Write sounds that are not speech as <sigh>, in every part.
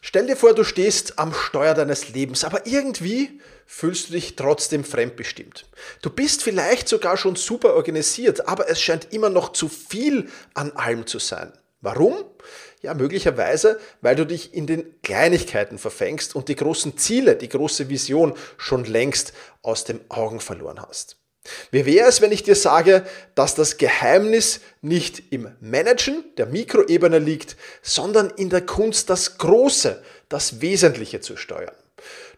Stell dir vor, du stehst am Steuer deines Lebens, aber irgendwie fühlst du dich trotzdem fremdbestimmt. Du bist vielleicht sogar schon super organisiert, aber es scheint immer noch zu viel an allem zu sein. Warum? Ja, möglicherweise, weil du dich in den Kleinigkeiten verfängst und die großen Ziele, die große Vision schon längst aus den Augen verloren hast. Wie wäre es, wenn ich dir sage, dass das Geheimnis nicht im Managen der Mikroebene liegt, sondern in der Kunst, das Große, das Wesentliche zu steuern?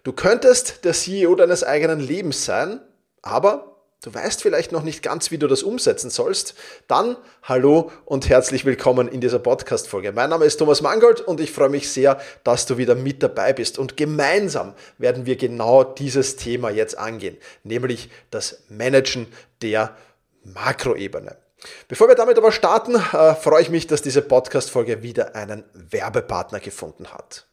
Du könntest der CEO deines eigenen Lebens sein, aber Du weißt vielleicht noch nicht ganz, wie du das umsetzen sollst? Dann hallo und herzlich willkommen in dieser Podcast-Folge. Mein Name ist Thomas Mangold und ich freue mich sehr, dass du wieder mit dabei bist. Und gemeinsam werden wir genau dieses Thema jetzt angehen, nämlich das Managen der Makroebene. Bevor wir damit aber starten, äh, freue ich mich, dass diese Podcast-Folge wieder einen Werbepartner gefunden hat.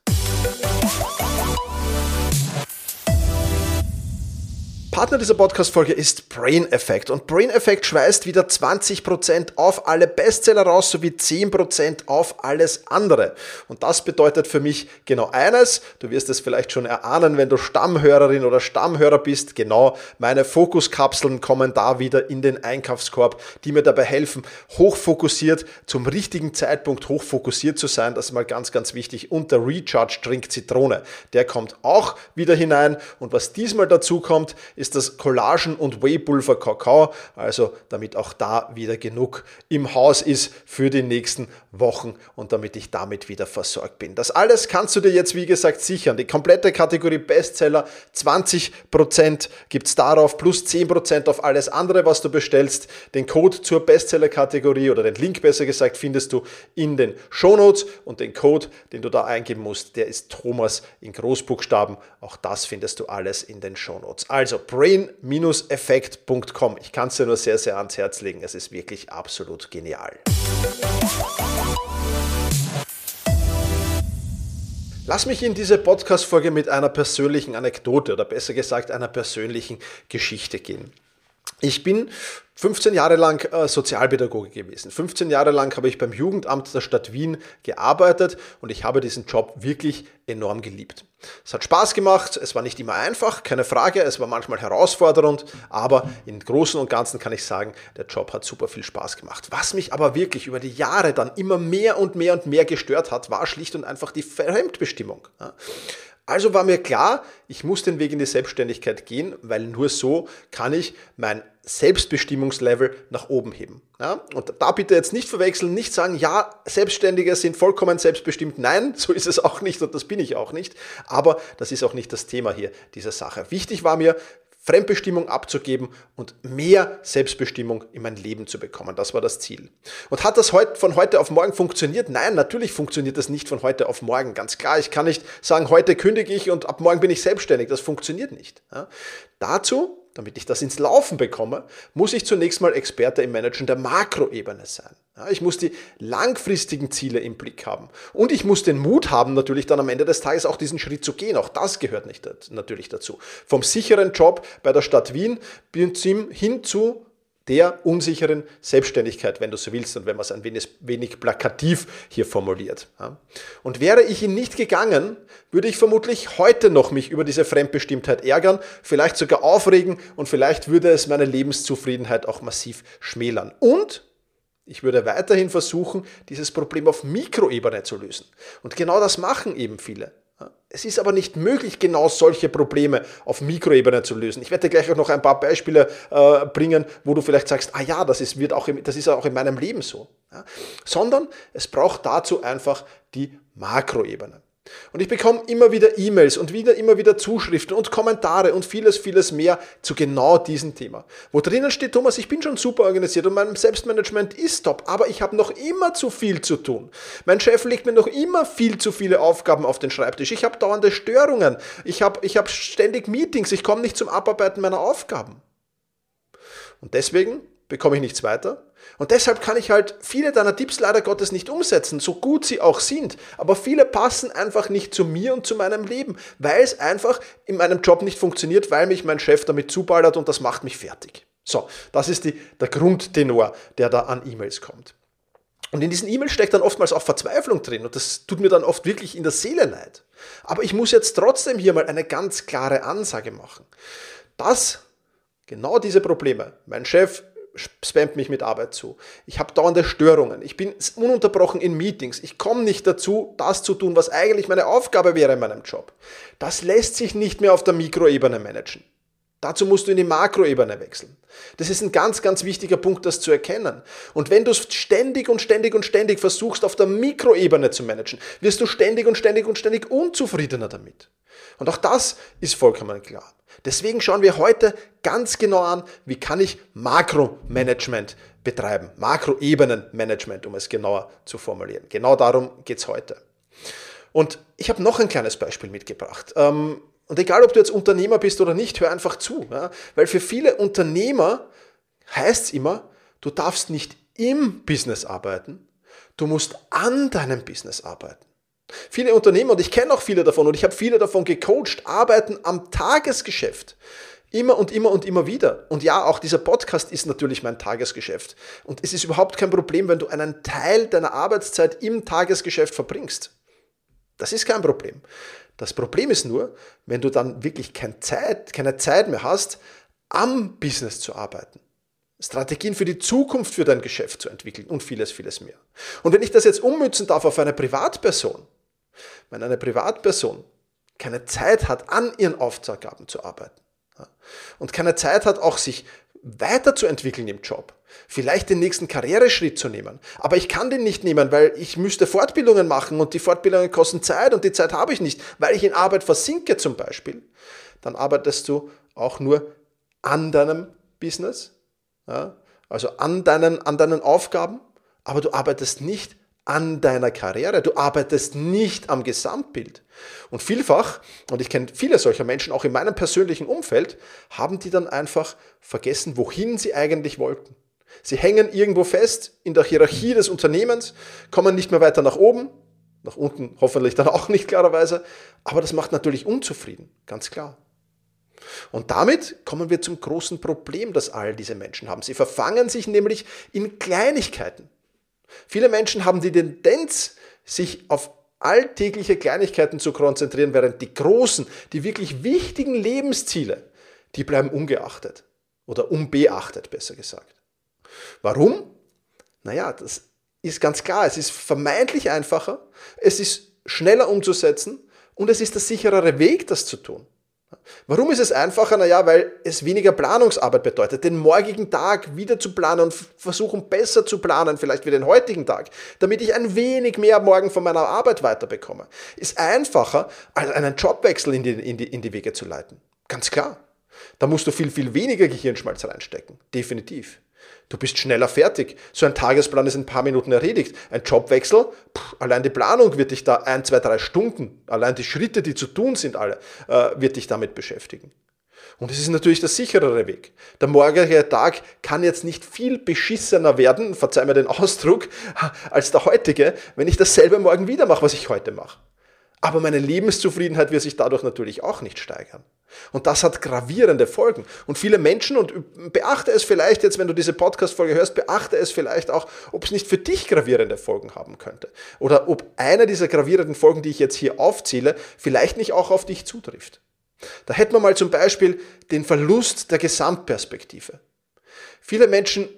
Partner dieser Podcast-Folge ist Brain Effect. Und Brain Effect schweißt wieder 20% auf alle Bestseller raus sowie 10% auf alles andere. Und das bedeutet für mich genau eines. Du wirst es vielleicht schon erahnen, wenn du Stammhörerin oder Stammhörer bist. Genau, meine Fokuskapseln kommen da wieder in den Einkaufskorb, die mir dabei helfen, hochfokussiert zum richtigen Zeitpunkt hochfokussiert zu sein. Das ist mal ganz, ganz wichtig. Und der Recharge Drink Zitrone, der kommt auch wieder hinein. Und was diesmal dazu kommt, ist ist das Collagen- und Whey-Pulver Kakao, also damit auch da wieder genug im Haus ist für die nächsten Wochen und damit ich damit wieder versorgt bin. Das alles kannst du dir jetzt, wie gesagt, sichern. Die komplette Kategorie Bestseller, 20% gibt es darauf, plus 10% auf alles andere, was du bestellst. Den Code zur Bestseller-Kategorie oder den Link besser gesagt findest du in den Shownotes und den Code, den du da eingeben musst, der ist Thomas in Großbuchstaben. Auch das findest du alles in den Shownotes. Also brain-effekt.com. Ich kann es dir nur sehr, sehr ans Herz legen. Es ist wirklich absolut genial. Lass mich in diese Podcast-Folge mit einer persönlichen Anekdote oder besser gesagt einer persönlichen Geschichte gehen. Ich bin 15 Jahre lang äh, Sozialpädagoge gewesen. 15 Jahre lang habe ich beim Jugendamt der Stadt Wien gearbeitet und ich habe diesen Job wirklich enorm geliebt. Es hat Spaß gemacht, es war nicht immer einfach, keine Frage, es war manchmal herausfordernd, aber im Großen und Ganzen kann ich sagen, der Job hat super viel Spaß gemacht. Was mich aber wirklich über die Jahre dann immer mehr und mehr und mehr gestört hat, war schlicht und einfach die Fremdbestimmung. Also war mir klar, ich muss den Weg in die Selbstständigkeit gehen, weil nur so kann ich mein Selbstbestimmungslevel nach oben heben. Ja? Und da bitte jetzt nicht verwechseln, nicht sagen, ja, Selbstständige sind vollkommen selbstbestimmt. Nein, <laughs> so ist es auch nicht und das bin ich auch nicht. Aber das ist auch nicht das Thema hier dieser Sache. Wichtig war mir, Fremdbestimmung abzugeben und mehr Selbstbestimmung in mein Leben zu bekommen. Das war das Ziel. Und hat das von heute auf morgen funktioniert? Nein, natürlich funktioniert das nicht von heute auf morgen. Ganz klar, ich kann nicht sagen, heute kündige ich und ab morgen bin ich selbstständig. Das funktioniert nicht. Ja? Dazu damit ich das ins Laufen bekomme, muss ich zunächst mal Experte im Managen der Makroebene sein. Ja, ich muss die langfristigen Ziele im Blick haben. Und ich muss den Mut haben, natürlich dann am Ende des Tages auch diesen Schritt zu gehen. Auch das gehört nicht, natürlich dazu. Vom sicheren Job bei der Stadt Wien hin zu der unsicheren Selbstständigkeit, wenn du so willst und wenn man es ein wenig, wenig plakativ hier formuliert. Und wäre ich ihn nicht gegangen, würde ich vermutlich heute noch mich über diese Fremdbestimmtheit ärgern, vielleicht sogar aufregen und vielleicht würde es meine Lebenszufriedenheit auch massiv schmälern. Und ich würde weiterhin versuchen, dieses Problem auf Mikroebene zu lösen. Und genau das machen eben viele. Es ist aber nicht möglich, genau solche Probleme auf Mikroebene zu lösen. Ich werde gleich auch noch ein paar Beispiele äh, bringen, wo du vielleicht sagst, ah ja, das ist, wird auch das ist auch in meinem Leben so. Ja? Sondern es braucht dazu einfach die Makroebene. Und ich bekomme immer wieder E-Mails und wieder immer wieder Zuschriften und Kommentare und vieles, vieles mehr zu genau diesem Thema. Wo drinnen steht, Thomas, ich bin schon super organisiert und mein Selbstmanagement ist top, aber ich habe noch immer zu viel zu tun. Mein Chef legt mir noch immer viel zu viele Aufgaben auf den Schreibtisch. Ich habe dauernde Störungen. Ich habe ich hab ständig Meetings. Ich komme nicht zum Abarbeiten meiner Aufgaben. Und deswegen bekomme ich nichts weiter. Und deshalb kann ich halt viele deiner Tipps leider Gottes nicht umsetzen, so gut sie auch sind. Aber viele passen einfach nicht zu mir und zu meinem Leben, weil es einfach in meinem Job nicht funktioniert, weil mich mein Chef damit zuballert und das macht mich fertig. So, das ist die, der Grundtenor, der da an E-Mails kommt. Und in diesen E-Mails steckt dann oftmals auch Verzweiflung drin und das tut mir dann oft wirklich in der Seele leid. Aber ich muss jetzt trotzdem hier mal eine ganz klare Ansage machen. Das, genau diese Probleme, mein Chef spammt mich mit Arbeit zu. Ich habe dauernde Störungen. Ich bin ununterbrochen in Meetings. Ich komme nicht dazu, das zu tun, was eigentlich meine Aufgabe wäre in meinem Job. Das lässt sich nicht mehr auf der Mikroebene managen. Dazu musst du in die Makroebene wechseln. Das ist ein ganz, ganz wichtiger Punkt, das zu erkennen. Und wenn du es ständig und ständig und ständig versuchst, auf der Mikroebene zu managen, wirst du ständig und ständig und ständig unzufriedener damit. Und auch das ist vollkommen klar. Deswegen schauen wir heute ganz genau an, wie kann ich Makromanagement betreiben, Makroebenenmanagement, um es genauer zu formulieren. Genau darum geht es heute. Und ich habe noch ein kleines Beispiel mitgebracht. Ähm, und egal, ob du jetzt Unternehmer bist oder nicht, hör einfach zu. Weil für viele Unternehmer heißt es immer, du darfst nicht im Business arbeiten, du musst an deinem Business arbeiten. Viele Unternehmer, und ich kenne auch viele davon, und ich habe viele davon gecoacht, arbeiten am Tagesgeschäft. Immer und immer und immer wieder. Und ja, auch dieser Podcast ist natürlich mein Tagesgeschäft. Und es ist überhaupt kein Problem, wenn du einen Teil deiner Arbeitszeit im Tagesgeschäft verbringst. Das ist kein Problem. Das Problem ist nur, wenn du dann wirklich keine Zeit, keine Zeit mehr hast, am Business zu arbeiten. Strategien für die Zukunft für dein Geschäft zu entwickeln und vieles, vieles mehr. Und wenn ich das jetzt ummützen darf auf eine Privatperson, wenn eine Privatperson keine Zeit hat, an ihren Aufgaben zu arbeiten und keine Zeit hat, auch sich weiterzuentwickeln im Job, vielleicht den nächsten Karriereschritt zu nehmen. Aber ich kann den nicht nehmen, weil ich müsste Fortbildungen machen und die Fortbildungen kosten Zeit und die Zeit habe ich nicht, weil ich in Arbeit versinke zum Beispiel. Dann arbeitest du auch nur an deinem Business, ja, also an deinen, an deinen Aufgaben, aber du arbeitest nicht an deiner Karriere. Du arbeitest nicht am Gesamtbild. Und vielfach, und ich kenne viele solcher Menschen auch in meinem persönlichen Umfeld, haben die dann einfach vergessen, wohin sie eigentlich wollten. Sie hängen irgendwo fest in der Hierarchie des Unternehmens, kommen nicht mehr weiter nach oben, nach unten hoffentlich dann auch nicht klarerweise, aber das macht natürlich unzufrieden, ganz klar. Und damit kommen wir zum großen Problem, das all diese Menschen haben. Sie verfangen sich nämlich in Kleinigkeiten. Viele Menschen haben die Tendenz, sich auf alltägliche Kleinigkeiten zu konzentrieren, während die großen, die wirklich wichtigen Lebensziele, die bleiben ungeachtet oder unbeachtet, besser gesagt. Warum? Naja, das ist ganz klar. Es ist vermeintlich einfacher, es ist schneller umzusetzen Und es ist der sicherere Weg, das zu tun. Warum ist es einfacher? Naja, weil es weniger Planungsarbeit bedeutet, den morgigen Tag wieder zu planen und versuchen besser zu planen, vielleicht wie den heutigen Tag, damit ich ein wenig mehr morgen von meiner Arbeit weiterbekomme. Ist einfacher, als einen Jobwechsel in die, in die, in die Wege zu leiten. Ganz klar. Da musst du viel, viel weniger Gehirnschmalz reinstecken. Definitiv. Du bist schneller fertig. So ein Tagesplan ist in ein paar Minuten erledigt. Ein Jobwechsel, pff, allein die Planung wird dich da ein, zwei, drei Stunden, allein die Schritte, die zu tun sind, alle, äh, wird dich damit beschäftigen. Und es ist natürlich der sicherere Weg. Der morgige Tag kann jetzt nicht viel beschissener werden, verzeih mir den Ausdruck, als der heutige, wenn ich dasselbe morgen wieder mache, was ich heute mache. Aber meine Lebenszufriedenheit wird sich dadurch natürlich auch nicht steigern. Und das hat gravierende Folgen. Und viele Menschen, und beachte es vielleicht jetzt, wenn du diese Podcast-Folge hörst, beachte es vielleicht auch, ob es nicht für dich gravierende Folgen haben könnte. Oder ob eine dieser gravierenden Folgen, die ich jetzt hier aufzähle, vielleicht nicht auch auf dich zutrifft. Da hätten wir mal zum Beispiel den Verlust der Gesamtperspektive. Viele Menschen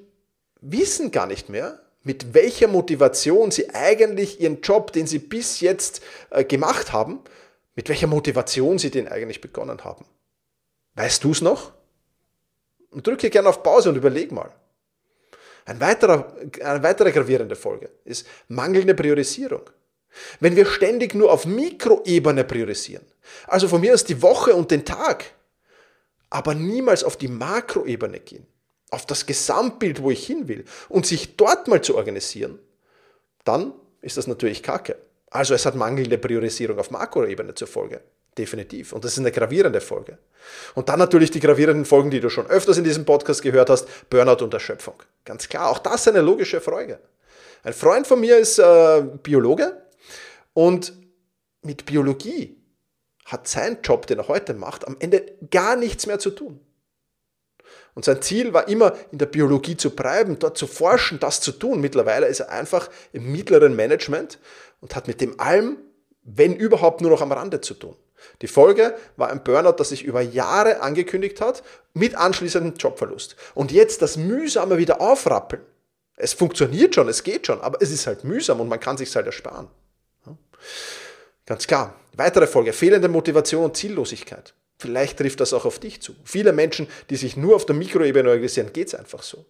wissen gar nicht mehr, mit welcher Motivation sie eigentlich ihren Job, den sie bis jetzt äh, gemacht haben, mit welcher Motivation sie den eigentlich begonnen haben. Weißt du es noch? Und drücke gerne auf Pause und überleg mal. Ein weiterer, eine weitere gravierende Folge ist mangelnde Priorisierung. Wenn wir ständig nur auf Mikroebene priorisieren, also von mir aus die Woche und den Tag, aber niemals auf die Makroebene gehen, auf das Gesamtbild, wo ich hin will, und sich dort mal zu organisieren, dann ist das natürlich Kacke. Also es hat mangelnde Priorisierung auf Makroebene zur Folge. Definitiv. Und das ist eine gravierende Folge. Und dann natürlich die gravierenden Folgen, die du schon öfters in diesem Podcast gehört hast, Burnout und Erschöpfung. Ganz klar, auch das ist eine logische Folge. Ein Freund von mir ist äh, Biologe und mit Biologie hat sein Job, den er heute macht, am Ende gar nichts mehr zu tun. Und sein Ziel war immer, in der Biologie zu bleiben, dort zu forschen, das zu tun. Mittlerweile ist er einfach im mittleren Management und hat mit dem allem, wenn überhaupt, nur noch am Rande zu tun. Die Folge war ein Burnout, das sich über Jahre angekündigt hat, mit anschließendem Jobverlust. Und jetzt das mühsame wieder aufrappeln. Es funktioniert schon, es geht schon, aber es ist halt mühsam und man kann sich halt ersparen. Ganz klar. Weitere Folge, fehlende Motivation und Ziellosigkeit. Vielleicht trifft das auch auf dich zu. Viele Menschen, die sich nur auf der Mikroebene organisieren, geht es einfach so.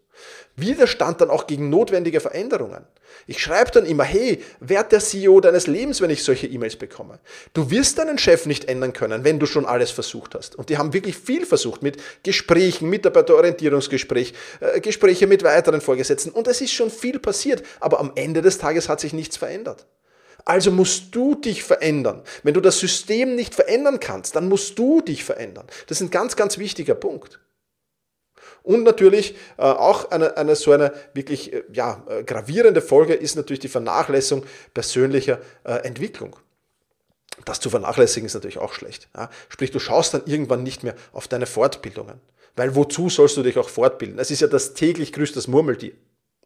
Widerstand dann auch gegen notwendige Veränderungen. Ich schreibe dann immer, hey, werd der CEO deines Lebens, wenn ich solche E-Mails bekomme. Du wirst deinen Chef nicht ändern können, wenn du schon alles versucht hast. Und die haben wirklich viel versucht mit Gesprächen, Mitarbeiterorientierungsgespräch, äh, Gespräche mit weiteren Vorgesetzten. Und es ist schon viel passiert. Aber am Ende des Tages hat sich nichts verändert. Also musst du dich verändern. Wenn du das System nicht verändern kannst, dann musst du dich verändern. Das ist ein ganz, ganz wichtiger Punkt. Und natürlich äh, auch eine, eine so eine wirklich äh, ja, äh, gravierende Folge ist natürlich die Vernachlässigung persönlicher äh, Entwicklung. Das zu vernachlässigen ist natürlich auch schlecht. Ja? Sprich, du schaust dann irgendwann nicht mehr auf deine Fortbildungen. Weil wozu sollst du dich auch fortbilden? Es ist ja das täglich grüßt das Murmeltier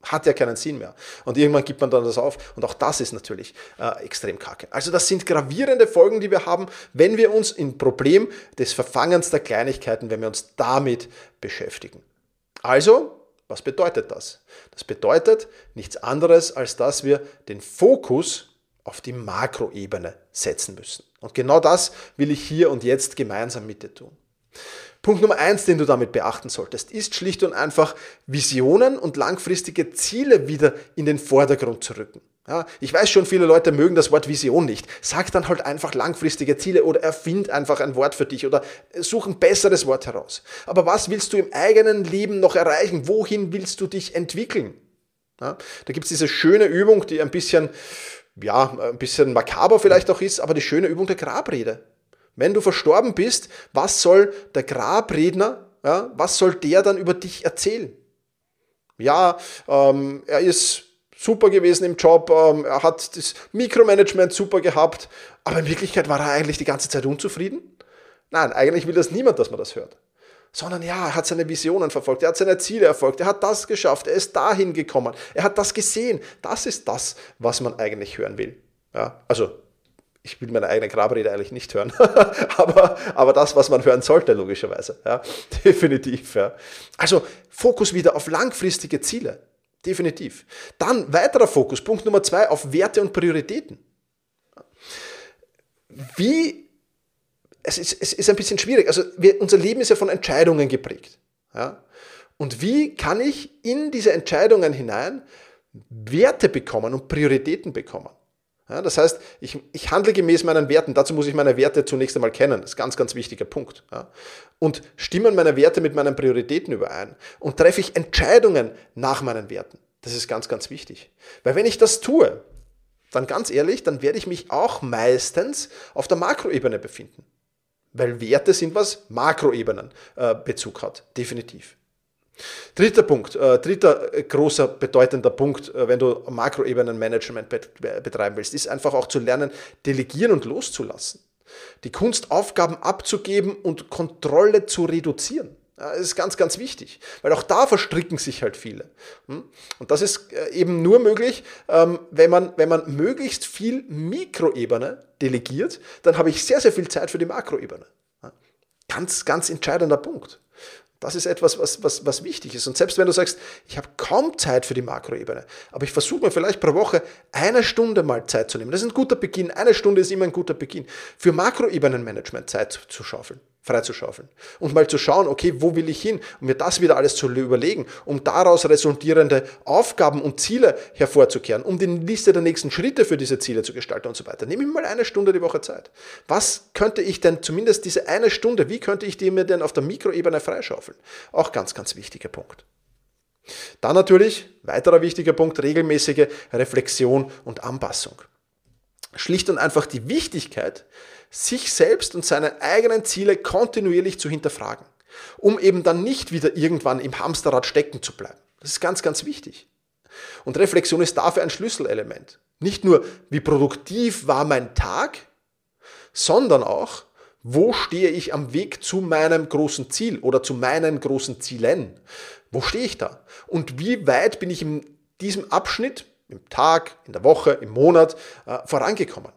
hat ja keinen Sinn mehr. Und irgendwann gibt man dann das auf. Und auch das ist natürlich äh, extrem kacke. Also das sind gravierende Folgen, die wir haben, wenn wir uns im Problem des Verfangens der Kleinigkeiten, wenn wir uns damit beschäftigen. Also, was bedeutet das? Das bedeutet nichts anderes, als dass wir den Fokus auf die Makroebene setzen müssen. Und genau das will ich hier und jetzt gemeinsam mit dir tun. Punkt Nummer eins, den du damit beachten solltest, ist schlicht und einfach Visionen und langfristige Ziele wieder in den Vordergrund zu rücken. Ja, ich weiß schon, viele Leute mögen das Wort Vision nicht. Sag dann halt einfach langfristige Ziele oder erfind einfach ein Wort für dich oder such ein besseres Wort heraus. Aber was willst du im eigenen Leben noch erreichen? Wohin willst du dich entwickeln? Ja, da gibt es diese schöne Übung, die ein bisschen, ja, ein bisschen makaber vielleicht auch ist, aber die schöne Übung der Grabrede. Wenn du verstorben bist, was soll der Grabredner, ja, was soll der dann über dich erzählen? Ja, ähm, er ist super gewesen im Job, ähm, er hat das Mikromanagement super gehabt, aber in Wirklichkeit war er eigentlich die ganze Zeit unzufrieden? Nein, eigentlich will das niemand, dass man das hört. Sondern ja, er hat seine Visionen verfolgt, er hat seine Ziele erfolgt, er hat das geschafft, er ist dahin gekommen, er hat das gesehen. Das ist das, was man eigentlich hören will. Ja, also ich will meine eigene Grabrede eigentlich nicht hören, <laughs> aber, aber das, was man hören sollte, logischerweise. Ja, <laughs> definitiv. Ja. Also Fokus wieder auf langfristige Ziele. Definitiv. Dann weiterer Fokus, Punkt Nummer zwei, auf Werte und Prioritäten. wie, es ist, es ist ein bisschen schwierig. Also wir, unser Leben ist ja von Entscheidungen geprägt. Ja? Und wie kann ich in diese Entscheidungen hinein Werte bekommen und Prioritäten bekommen? Ja, das heißt, ich, ich handle gemäß meinen Werten. Dazu muss ich meine Werte zunächst einmal kennen. Das ist ein ganz, ganz wichtiger Punkt. Ja. Und stimmen meine Werte mit meinen Prioritäten überein? Und treffe ich Entscheidungen nach meinen Werten? Das ist ganz, ganz wichtig. Weil wenn ich das tue, dann ganz ehrlich, dann werde ich mich auch meistens auf der Makroebene befinden. Weil Werte sind was Makroebenen äh, Bezug hat. Definitiv. Dritter Punkt, äh, dritter äh, großer bedeutender Punkt, äh, wenn du Makroebenen-Management betreiben willst, ist einfach auch zu lernen, delegieren und loszulassen. Die Kunst, Aufgaben abzugeben und Kontrolle zu reduzieren. Das ist ganz, ganz wichtig, weil auch da verstricken sich halt viele. Hm? Und das ist äh, eben nur möglich, ähm, wenn man, wenn man möglichst viel Mikroebene delegiert, dann habe ich sehr, sehr viel Zeit für die Makroebene. Ganz, ganz entscheidender Punkt. Das ist etwas, was, was, was wichtig ist. Und selbst wenn du sagst, ich habe kaum Zeit für die Makroebene, aber ich versuche mir vielleicht pro Woche eine Stunde mal Zeit zu nehmen. Das ist ein guter Beginn. Eine Stunde ist immer ein guter Beginn. Für Makroebenenmanagement Zeit zu schaufeln freizuschaufeln. Und mal zu schauen, okay, wo will ich hin? Und mir das wieder alles zu überlegen, um daraus resultierende Aufgaben und Ziele hervorzukehren, um die Liste der nächsten Schritte für diese Ziele zu gestalten und so weiter. Nehme ich mal eine Stunde die Woche Zeit. Was könnte ich denn, zumindest diese eine Stunde, wie könnte ich die mir denn auf der Mikroebene freischaufeln? Auch ganz, ganz wichtiger Punkt. Dann natürlich, weiterer wichtiger Punkt, regelmäßige Reflexion und Anpassung. Schlicht und einfach die Wichtigkeit, sich selbst und seine eigenen Ziele kontinuierlich zu hinterfragen, um eben dann nicht wieder irgendwann im Hamsterrad stecken zu bleiben. Das ist ganz, ganz wichtig. Und Reflexion ist dafür ein Schlüsselelement. Nicht nur, wie produktiv war mein Tag, sondern auch, wo stehe ich am Weg zu meinem großen Ziel oder zu meinen großen Zielen? Wo stehe ich da? Und wie weit bin ich in diesem Abschnitt, im Tag, in der Woche, im Monat äh, vorangekommen?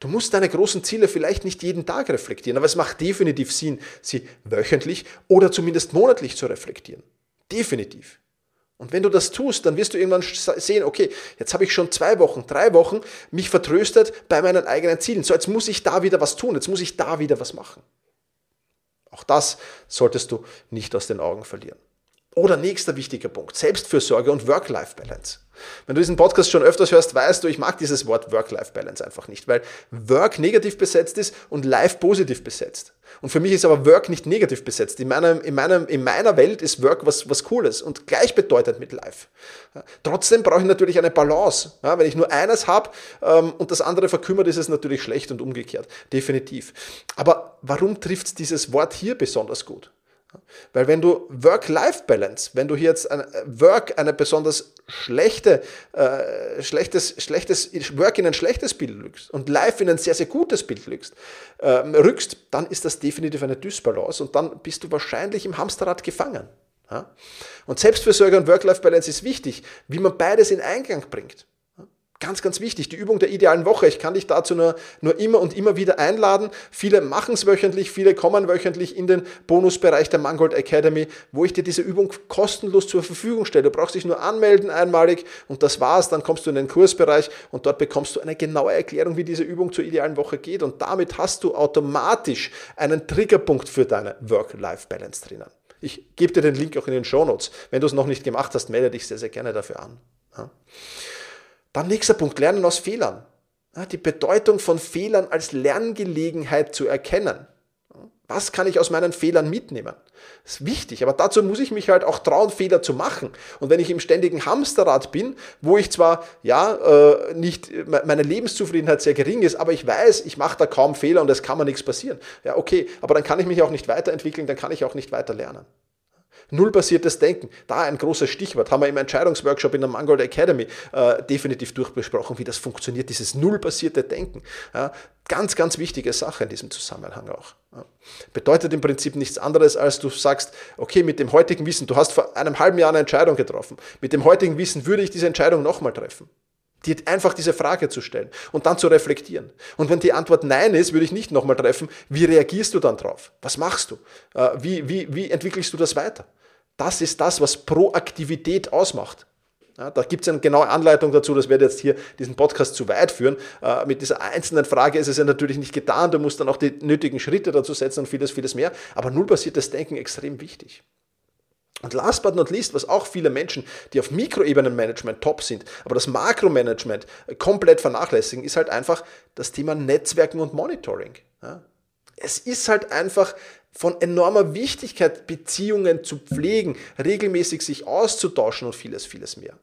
Du musst deine großen Ziele vielleicht nicht jeden Tag reflektieren, aber es macht definitiv Sinn, sie wöchentlich oder zumindest monatlich zu reflektieren. Definitiv. Und wenn du das tust, dann wirst du irgendwann sehen, okay, jetzt habe ich schon zwei Wochen, drei Wochen mich vertröstet bei meinen eigenen Zielen. So, jetzt muss ich da wieder was tun, jetzt muss ich da wieder was machen. Auch das solltest du nicht aus den Augen verlieren. Oder nächster wichtiger Punkt, Selbstfürsorge und Work-Life-Balance. Wenn du diesen Podcast schon öfters hörst, weißt du, ich mag dieses Wort Work-Life-Balance einfach nicht, weil Work negativ besetzt ist und Life positiv besetzt. Und für mich ist aber Work nicht negativ besetzt. In, meinem, in, meinem, in meiner Welt ist Work was, was Cooles und gleichbedeutend mit Life. Trotzdem brauche ich natürlich eine Balance. Ja, wenn ich nur eines habe ähm, und das andere verkümmert, ist es natürlich schlecht und umgekehrt. Definitiv. Aber warum trifft dieses Wort hier besonders gut? Weil wenn du Work-Life-Balance, wenn du hier jetzt ein Work eine besonders schlechte, äh, schlechtes, schlechtes Work in ein schlechtes Bild rückst und Life in ein sehr, sehr gutes Bild rückst, äh, rückst, dann ist das definitiv eine Dysbalance und dann bist du wahrscheinlich im Hamsterrad gefangen. Ja? Und Selbstfürsorge und Work-Life-Balance ist wichtig, wie man beides in Eingang bringt. Ganz, ganz wichtig, die Übung der idealen Woche. Ich kann dich dazu nur, nur immer und immer wieder einladen. Viele machen es wöchentlich, viele kommen wöchentlich in den Bonusbereich der Mangold Academy, wo ich dir diese Übung kostenlos zur Verfügung stelle. Du brauchst dich nur anmelden einmalig und das war's. Dann kommst du in den Kursbereich und dort bekommst du eine genaue Erklärung, wie diese Übung zur idealen Woche geht. Und damit hast du automatisch einen Triggerpunkt für deine Work-Life-Balance drinnen. Ich gebe dir den Link auch in den Show Notes. Wenn du es noch nicht gemacht hast, melde dich sehr, sehr gerne dafür an. Ja. Dann nächster Punkt, Lernen aus Fehlern. Die Bedeutung von Fehlern als Lerngelegenheit zu erkennen. Was kann ich aus meinen Fehlern mitnehmen? Das ist wichtig, aber dazu muss ich mich halt auch trauen, Fehler zu machen. Und wenn ich im ständigen Hamsterrad bin, wo ich zwar, ja, äh, nicht, meine Lebenszufriedenheit sehr gering ist, aber ich weiß, ich mache da kaum Fehler und es kann mir nichts passieren. Ja, okay, aber dann kann ich mich auch nicht weiterentwickeln, dann kann ich auch nicht weiter lernen. Nullbasiertes Denken, da ein großes Stichwort, haben wir im Entscheidungsworkshop in der Mangold Academy äh, definitiv durchbesprochen, wie das funktioniert, dieses nullbasierte Denken. Ja, ganz, ganz wichtige Sache in diesem Zusammenhang auch. Ja. Bedeutet im Prinzip nichts anderes, als du sagst, okay, mit dem heutigen Wissen, du hast vor einem halben Jahr eine Entscheidung getroffen, mit dem heutigen Wissen würde ich diese Entscheidung nochmal treffen dir einfach diese Frage zu stellen und dann zu reflektieren. Und wenn die Antwort Nein ist, würde ich nicht nochmal treffen, wie reagierst du dann drauf? Was machst du? Äh, wie, wie, wie entwickelst du das weiter? Das ist das, was Proaktivität ausmacht. Ja, da gibt es eine genaue Anleitung dazu, das werde jetzt hier diesen Podcast zu weit führen. Äh, mit dieser einzelnen Frage ist es ja natürlich nicht getan, du musst dann auch die nötigen Schritte dazu setzen und vieles, vieles mehr. Aber nullbasiertes Denken extrem wichtig. Und last but not least, was auch viele Menschen, die auf Mikroebenenmanagement top sind, aber das Makromanagement komplett vernachlässigen, ist halt einfach das Thema Netzwerken und Monitoring. Es ist halt einfach von enormer Wichtigkeit, Beziehungen zu pflegen, regelmäßig sich auszutauschen und vieles, vieles mehr.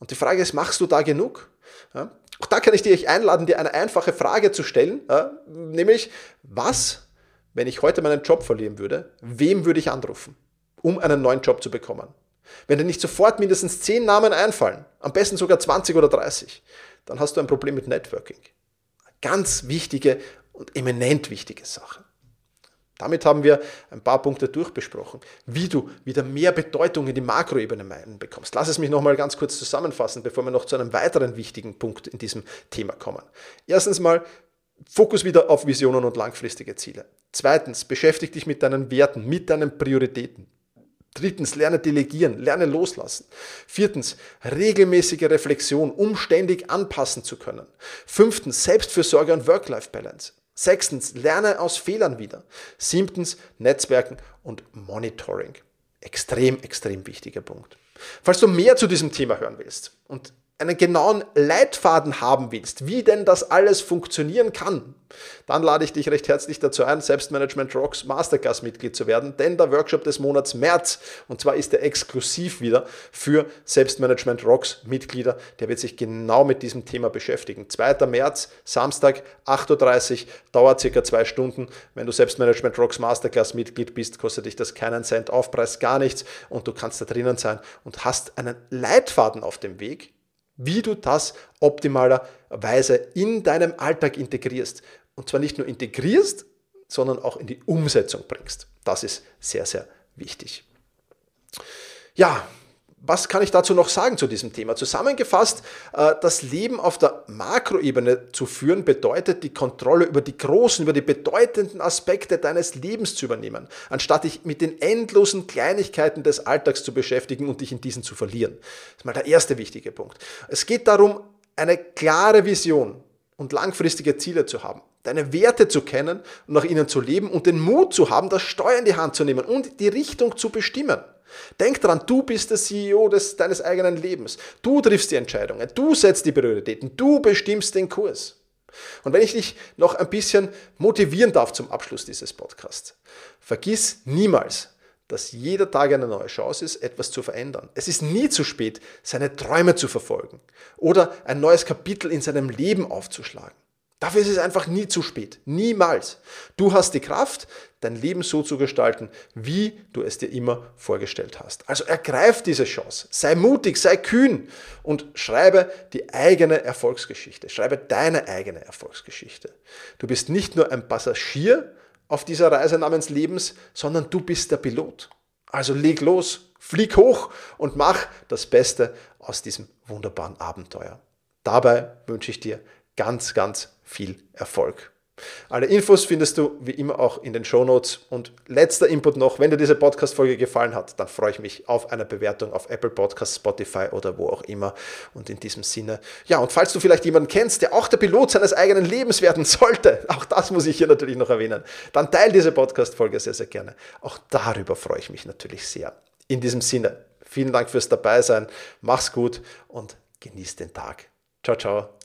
Und die Frage ist, machst du da genug? Auch da kann ich dich einladen, dir eine einfache Frage zu stellen, nämlich, was, wenn ich heute meinen Job verlieren würde, wem würde ich anrufen, um einen neuen Job zu bekommen? Wenn dir nicht sofort mindestens 10 Namen einfallen, am besten sogar 20 oder 30, dann hast du ein Problem mit Networking. Ganz wichtige und eminent wichtige Sache. Damit haben wir ein paar Punkte durchbesprochen, wie du wieder mehr Bedeutung in die Makroebene bekommst. Lass es mich nochmal ganz kurz zusammenfassen, bevor wir noch zu einem weiteren wichtigen Punkt in diesem Thema kommen. Erstens mal, Fokus wieder auf Visionen und langfristige Ziele. Zweitens, beschäftige dich mit deinen Werten, mit deinen Prioritäten. Drittens, lerne delegieren, lerne loslassen. Viertens, regelmäßige Reflexion, um ständig anpassen zu können. Fünftens, Selbstfürsorge und Work-Life-Balance. Sechstens, lerne aus Fehlern wieder. Siebtens, Netzwerken und Monitoring. Extrem, extrem wichtiger Punkt. Falls du mehr zu diesem Thema hören willst und einen genauen Leitfaden haben willst, wie denn das alles funktionieren kann, dann lade ich dich recht herzlich dazu ein, Selbstmanagement Rocks Masterclass Mitglied zu werden, denn der Workshop des Monats März, und zwar ist er exklusiv wieder für Selbstmanagement Rocks Mitglieder, der wird sich genau mit diesem Thema beschäftigen. 2. März, Samstag, 8.30 Uhr, dauert circa zwei Stunden. Wenn du Selbstmanagement Rocks Masterclass Mitglied bist, kostet dich das keinen Cent Aufpreis, gar nichts und du kannst da drinnen sein und hast einen Leitfaden auf dem Weg, wie du das optimalerweise in deinem Alltag integrierst. Und zwar nicht nur integrierst, sondern auch in die Umsetzung bringst. Das ist sehr, sehr wichtig. Ja, was kann ich dazu noch sagen zu diesem Thema? Zusammengefasst, äh, das Leben auf der Makroebene zu führen bedeutet, die Kontrolle über die großen, über die bedeutenden Aspekte deines Lebens zu übernehmen, anstatt dich mit den endlosen Kleinigkeiten des Alltags zu beschäftigen und dich in diesen zu verlieren. Das ist mal der erste wichtige Punkt. Es geht darum, eine klare Vision und langfristige Ziele zu haben deine Werte zu kennen und nach ihnen zu leben und den Mut zu haben, das Steuer in die Hand zu nehmen und die Richtung zu bestimmen. Denk dran, du bist der CEO des, deines eigenen Lebens. Du triffst die Entscheidungen, du setzt die Prioritäten, du bestimmst den Kurs. Und wenn ich dich noch ein bisschen motivieren darf zum Abschluss dieses Podcasts, vergiss niemals, dass jeder Tag eine neue Chance ist, etwas zu verändern. Es ist nie zu spät, seine Träume zu verfolgen oder ein neues Kapitel in seinem Leben aufzuschlagen. Dafür ist es einfach nie zu spät. Niemals. Du hast die Kraft, dein Leben so zu gestalten, wie du es dir immer vorgestellt hast. Also ergreif diese Chance. Sei mutig, sei kühn und schreibe die eigene Erfolgsgeschichte. Schreibe deine eigene Erfolgsgeschichte. Du bist nicht nur ein Passagier auf dieser Reise namens Lebens, sondern du bist der Pilot. Also leg los, flieg hoch und mach das Beste aus diesem wunderbaren Abenteuer. Dabei wünsche ich dir ganz, ganz viel Erfolg. Alle Infos findest du wie immer auch in den Show Notes. Und letzter Input noch, wenn dir diese Podcast-Folge gefallen hat, dann freue ich mich auf eine Bewertung auf Apple Podcasts, Spotify oder wo auch immer. Und in diesem Sinne, ja, und falls du vielleicht jemanden kennst, der auch der Pilot seines eigenen Lebens werden sollte, <laughs> auch das muss ich hier natürlich noch erwähnen, dann teile diese Podcast-Folge sehr, sehr gerne. Auch darüber freue ich mich natürlich sehr. In diesem Sinne, vielen Dank fürs Dabeisein, mach's gut und genieß den Tag. Ciao, ciao